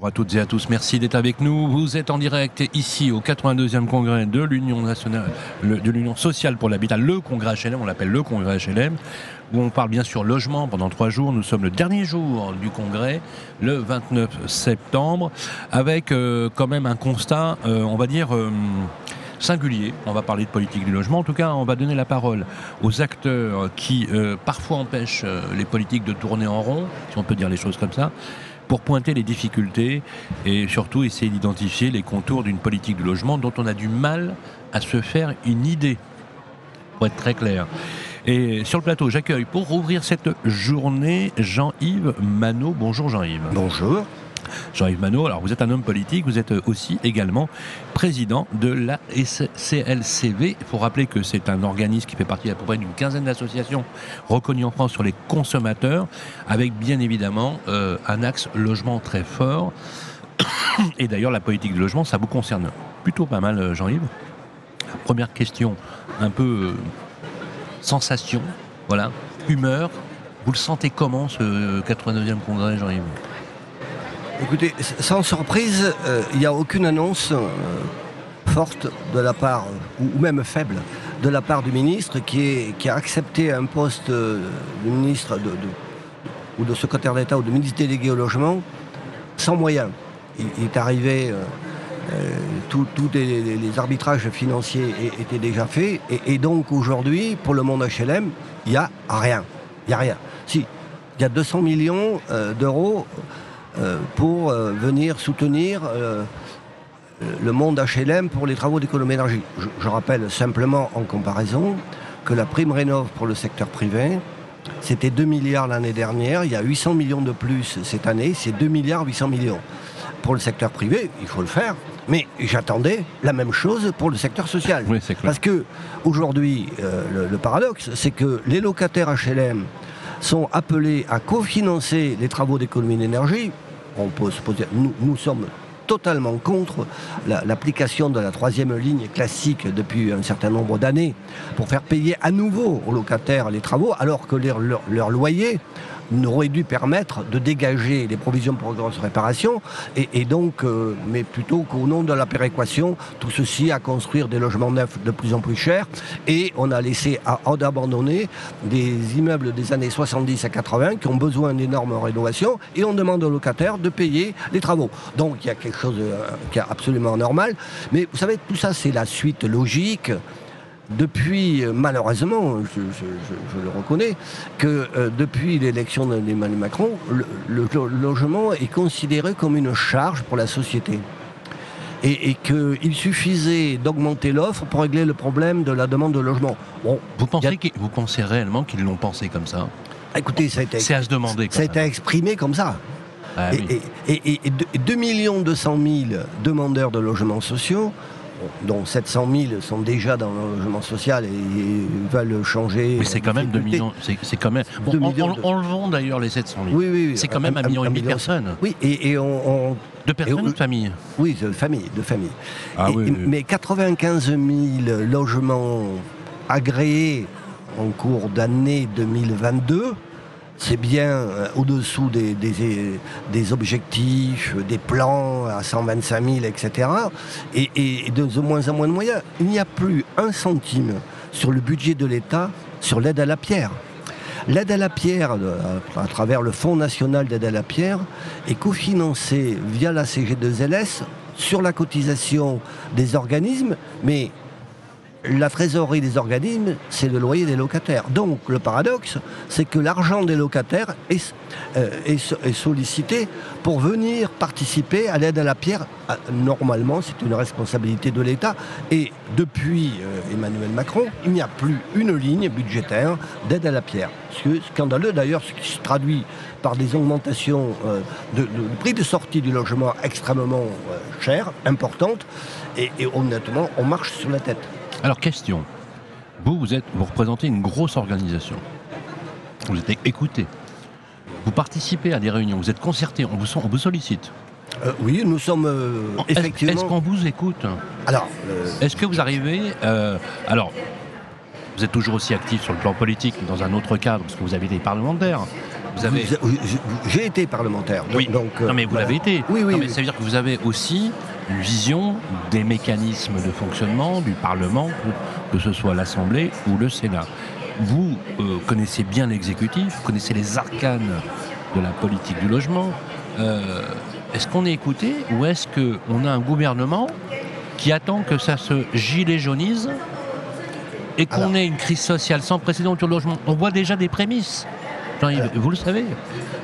Bonjour à toutes et à tous, merci d'être avec nous. Vous êtes en direct ici au 82e congrès de l'Union nationale, de l'Union sociale pour l'habitat, le congrès HLM, on l'appelle le congrès HLM, où on parle bien sûr logement pendant trois jours. Nous sommes le dernier jour du congrès, le 29 septembre, avec euh, quand même un constat, euh, on va dire. Euh, singulier. On va parler de politique du logement. En tout cas, on va donner la parole aux acteurs qui parfois empêchent les politiques de tourner en rond, si on peut dire les choses comme ça pour pointer les difficultés et surtout essayer d'identifier les contours d'une politique de logement dont on a du mal à se faire une idée, pour être très clair. Et sur le plateau, j'accueille pour rouvrir cette journée Jean-Yves Manot. Bonjour Jean-Yves. Bonjour. Jean-Yves Manot, alors vous êtes un homme politique, vous êtes aussi également président de la CLCV. Il faut rappeler que c'est un organisme qui fait partie à peu près d'une quinzaine d'associations reconnues en France sur les consommateurs, avec bien évidemment euh, un axe logement très fort. Et d'ailleurs, la politique du logement, ça vous concerne plutôt pas mal, euh, Jean-Yves. Première question, un peu euh, sensation, voilà, humeur. Vous le sentez comment ce 89e congrès, Jean-Yves? Écoutez, sans surprise, euh, il n'y a aucune annonce euh, forte de la part, ou même faible, de la part du ministre qui, a accepté un poste de ministre ou de secrétaire d'État ou de ministre délégué au logement sans moyens. Il, est arrivé, euh, tous les, arbitrages financiers étaient déjà faits, et, donc aujourd'hui, pour le monde HLM, il n'y a rien. Il n'y a rien. Si, il y a 200 millions d'euros euh, pour euh, venir soutenir euh, le monde HLM pour les travaux d'économie d'énergie. Je, rappelle simplement en comparaison que la prime rénov pour le secteur privé, c'était 2 milliards l'année dernière, il y a 800 millions de plus cette année, c'est 2 milliards 800 millions. Pour le secteur privé, il faut le faire, mais j'attendais la même chose pour le secteur social. Parce que aujourd'hui, le, paradoxe, c'est que les locataires HLM sont appelés à cofinancer les travaux d'économie d'énergie nous, sommes totalement contre l'application de la troisième ligne classique depuis un certain nombre d'années pour faire payer à nouveau aux locataires les travaux alors que leur, leur loyer n'aurait dû permettre de dégager les provisions pour grosse réparation et, donc, euh, mais plutôt qu'au nom de la péréquation, tout ceci à construire des logements neufs de plus en plus chers et on a laissé à, abandonner des immeubles des années 70 à 80 qui ont besoin d'énormes rénovations et on demande aux locataires de payer les travaux. Donc il y a quelque chose euh, qui est absolument normal, mais vous savez, tout ça c'est la suite logique depuis, euh, malheureusement, je, le reconnais, que euh, depuis l'élection d'Emmanuel Macron, le, logement est considéré comme une charge pour la société. Et, qu'il suffisait d'augmenter l'offre pour régler le problème de la demande de logement. Bon, vous, pensez vous pensez réellement qu'ils l'ont pensé comme ça? Écoutez, ça a été, à se demander ça a été exprimé comme ça. Ah et, et, 2 200 000 demandeurs de logements sociaux dont 700 000 sont déjà dans le logement social et, veulent changer. Mais c'est quand même 2 millions. C'est quand même. Enlevons d'ailleurs les 700 000. Oui, oui. C'est quand même un, million et demi de personnes. Oui, et, on, De personnes ou de familles Oui, de familles. De famille. Ah, oui, mais 95 000 logements agréés en cours d'année 2022 c'est bien euh, au-dessous des, objectifs, des plans à 125 000, etc. Et, de, moins en moins de moyens. Il n'y a plus un centime sur le budget de l'État sur l'aide à la pierre. L'aide à la pierre, euh, à travers le Fonds national d'aide à la pierre, est cofinancée via la CG2LS sur la cotisation des organismes, mais la trésorerie des organismes, c'est le loyer des locataires. Donc le paradoxe, c'est que l'argent des locataires est, euh, sollicité pour venir participer à l'aide à la pierre. Ah, normalement, c'est une responsabilité de l'État. Et depuis euh, Emmanuel Macron, il n'y a plus une ligne budgétaire d'aide à la pierre. C'est scandaleux d'ailleurs, ce qui se traduit par des augmentations euh, de, prix de sortie du logement extrêmement chères, importantes. et honnêtement, on marche sur la tête. Alors, question. Vous, vous, êtes, vous représentez une grosse organisation. Vous êtes écouté. Vous participez à des réunions, vous êtes concerté, on vous, on vous sollicite. Euh, oui, nous sommes euh, Est-ce effectivement. est-ce qu'on vous écoute Alors, euh, Est-ce que vous arrivez Alors, vous êtes toujours aussi actif sur le plan politique, mais dans un autre cadre, parce que vous avez été parlementaire. Vous avez. vous- j'ai été parlementaire. donc- Oui. donc, non, mais vous voilà. l'avez été. Oui, oui. Non, mais oui. ça veut dire que vous avez aussi une vision des mécanismes de fonctionnement du Parlement, que, ce soit l'Assemblée ou le Sénat. Vous euh, connaissez bien l'exécutif, vous connaissez les arcanes de la politique du logement. Euh, est-ce qu'on est écouté ou est-ce qu'on a un gouvernement qui attend que ça se gilet jaunise et qu'on ait une crise sociale sans précédent autour du logement? On voit déjà des prémices. Vous le savez.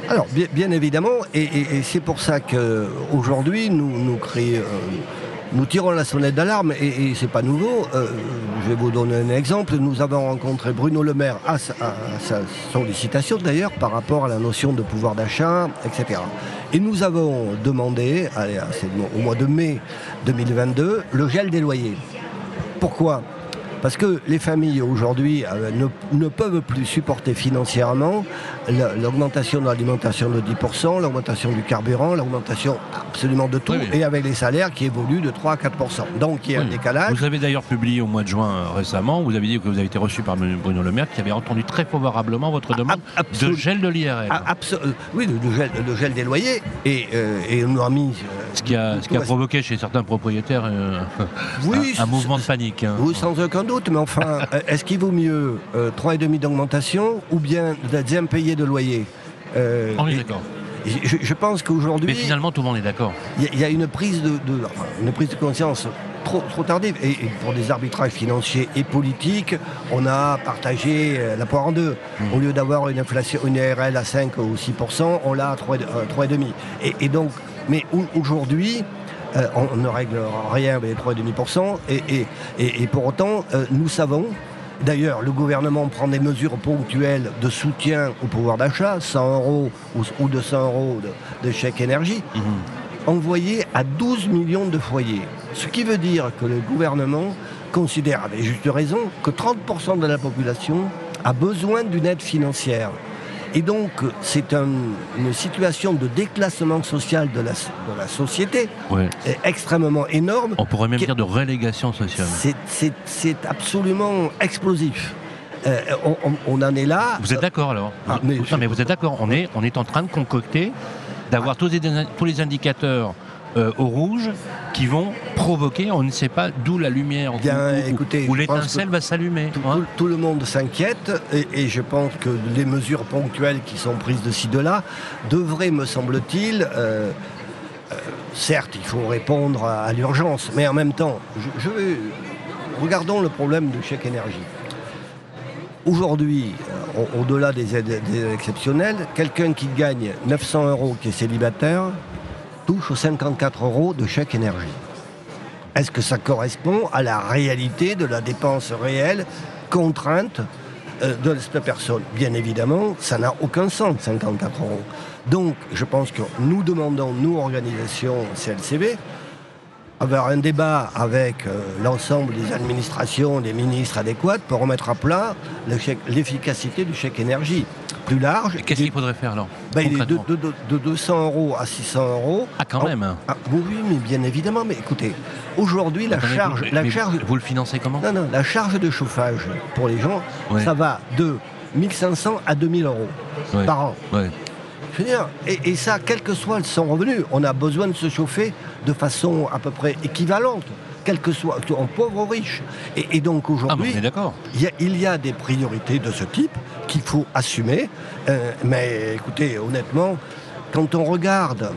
Alors, bien, évidemment, et, c'est pour ça qu'aujourd'hui, nous, nous, euh, nous tirons la sonnette d'alarme, et, et c'est pas nouveau. Euh, je vais vous donner un exemple. Nous avons rencontré Bruno Le Maire à sa, sollicitation d'ailleurs par rapport à la notion de pouvoir d'achat, etc. Et nous avons demandé, au mois de mai 2022, le gel des loyers. Pourquoi? Parce que les familles aujourd'hui euh, ne, ne peuvent plus supporter financièrement la- l'augmentation de l'alimentation de 10%, l'augmentation du carburant, l'augmentation absolument de tout, Oui, oui. et avec les salaires qui évoluent de 3 à 4%. Donc il y a un décalage. Vous avez d'ailleurs publié au mois de juin euh, récemment, vous avez dit que vous avez été reçu par Bruno Le Maire, qui avait entendu très favorablement votre demande Ah, ab- absolu- de gel de l'IRL. Ah, euh, oui, le gel, gel des loyers, et, euh, et on nous a mis... ce qui a, ce qui a provoqué chez certains propriétaires un, mouvement de panique. hein. Oui, sans aucun doute, mais enfin, euh, est-ce qu'il vaut mieux euh, 3,5 d'augmentation ou bien d'être impayé de loyer Euh, On est d'accord. je, je pense Mais qu'aujourd'hui, finalement, tout le monde est d'accord. il y, a- il y a une prise de, de- enfin, une prise de conscience trop, trop tardive. Et, et pour des arbitrages financiers et politiques, on a partagé euh, la poire en deux. Mm. Au lieu d'avoir une inflation, une ARL à 5 ou 6%, on l'a à 3,5. euh, 3,5. Et, et donc, mais au- aujourd'hui, euh, on ne règle rien avec les 3,5%. Et, et, et, et pour autant, euh, nous savons. D'ailleurs, le gouvernement prend des mesures ponctuelles de soutien au pouvoir d'achat, 100 euros ou, ou 200 euros de, de chèque énergie Mhm. envoyé à 12 millions de foyers. Ce qui veut dire que le gouvernement considère avec juste raison que 30% de la population a besoin d'une aide financière. Et donc, c'est un- une situation de déclassement social de la, de la société Ouais. est extrêmement énorme. On pourrait même dire de relégation sociale. C'est- absolument explosif. Euh, on, en est là. Vous êtes d'accord alors Ah, mais Non, mais vous êtes d'accord. On est, on est en train de concocter, d'avoir tous les indicateurs euh, au rouge qui vont provoquer, on ne sait pas d'où la lumière, Bien, où, l'étincelle va s'allumer. Tout, hein. tout- tout le monde s'inquiète et, et je pense que les mesures ponctuelles qui sont prises de ci, de là devraient, me semble-t-il, euh, euh, certes, il faut répondre à, à l'urgence, mais en même temps, je, je vais- regardons le problème du chèque énergie. Aujourd'hui, au- au-delà des aides, des aides exceptionnelles, quelqu'un qui gagne 900 euros, qui est célibataire, touche aux 54 euros de chèque énergie. Est-ce que ça correspond à la réalité de la dépense réelle, contrainte euh, de cette personne? Bien évidemment, ça n'a aucun sens, 54 euros. Donc, je pense que nous demandons, nous, organisation CLCB, avoir un débat avec euh, l'ensemble des administrations, des ministres adéquats pour remettre à plat l'efficacité du chèque énergie. Plus large, Qu'est-ce qu'il faudrait faire alors ben, il est de, concrètement de- de- de 200 euros à 600 euros. Ah, quand Oh, même ah, oui, mais bien évidemment. Mais écoutez, aujourd'hui, la Attendez, charge, mais- la charge, Vous le financez comment non, non, la charge de chauffage pour les gens, Ouais. ça va de 1500 à 2000 euros Ouais. par an. Ouais. Je veux dire, et, et ça, quel que soit son revenu, on a besoin de se chauffer de façon à peu près équivalente, quel que soit, en pauvre ou riche. Et, et donc Ah, aujourd'hui, il y, a, il y a des priorités de ce type qu'il faut assumer. Euh, mais écoutez, honnêtement, quand on regarde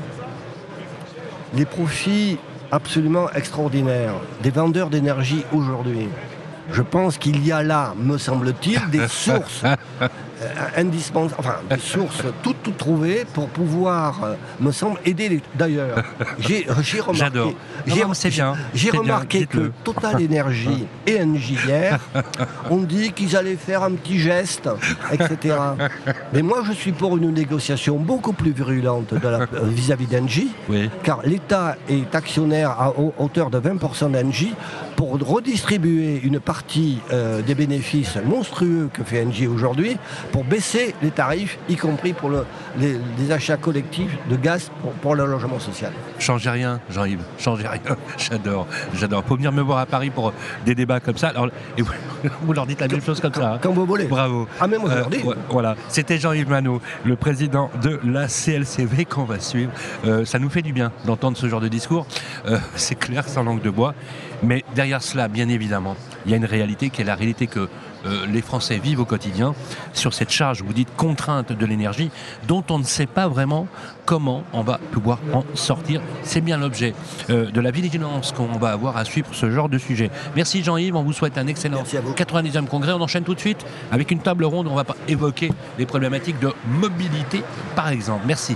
les profits absolument extraordinaires des vendeurs d'énergie aujourd'hui, je pense qu'il y a là, me semble-t-il, des sources euh, indispensables, enfin des sources toutes, toutes trouvées pour pouvoir, euh, me semble, aider les. D'ailleurs, j'ai j'ai remarqué. J'adore. j'ai- c'est bien, remarqué que. Total Energy et Engie hier ont dit qu'ils allaient faire un petit geste, etc. Mais moi, je suis pour une négociation beaucoup plus virulente euh, vis-à-vis d'Engie, Oui. car l'État est actionnaire à au- hauteur de 20% d'Engie pour redistribuer une partie euh, des bénéfices monstrueux que fait Engie aujourd'hui pour baisser les tarifs, y compris pour le, les, achats collectifs de gaz pour, le logement social. Changez rien, Jean-Yves, changez rien. j'adore, j'adore. Faut venir me voir à Paris pour des débats comme ça. Alors, et vous, leur dites la même chose comme ça. Hein. Quand vous voulez. Bravo. Ah, mais moi, je leur dis. voilà, c'était Jean-Yves Manot, le président de la CLCV qu'on va suivre. ça nous fait du bien d'entendre ce genre de discours. c'est clair, sans langue de bois. Mais derrière cela, bien évidemment, il y a une réalité qui est la réalité que euh, les Français vivent au quotidien sur cette charge, vous dites contrainte de l'énergie, dont on ne sait pas vraiment comment on va pouvoir en sortir. C'est bien l'objet euh, de la vigilance qu'on va avoir à suivre ce genre de sujet. Merci Jean-Yves, on vous souhaite un excellent 90e congrès. On enchaîne tout de suite avec une table ronde où on va évoquer les problématiques de mobilité, par exemple. Merci.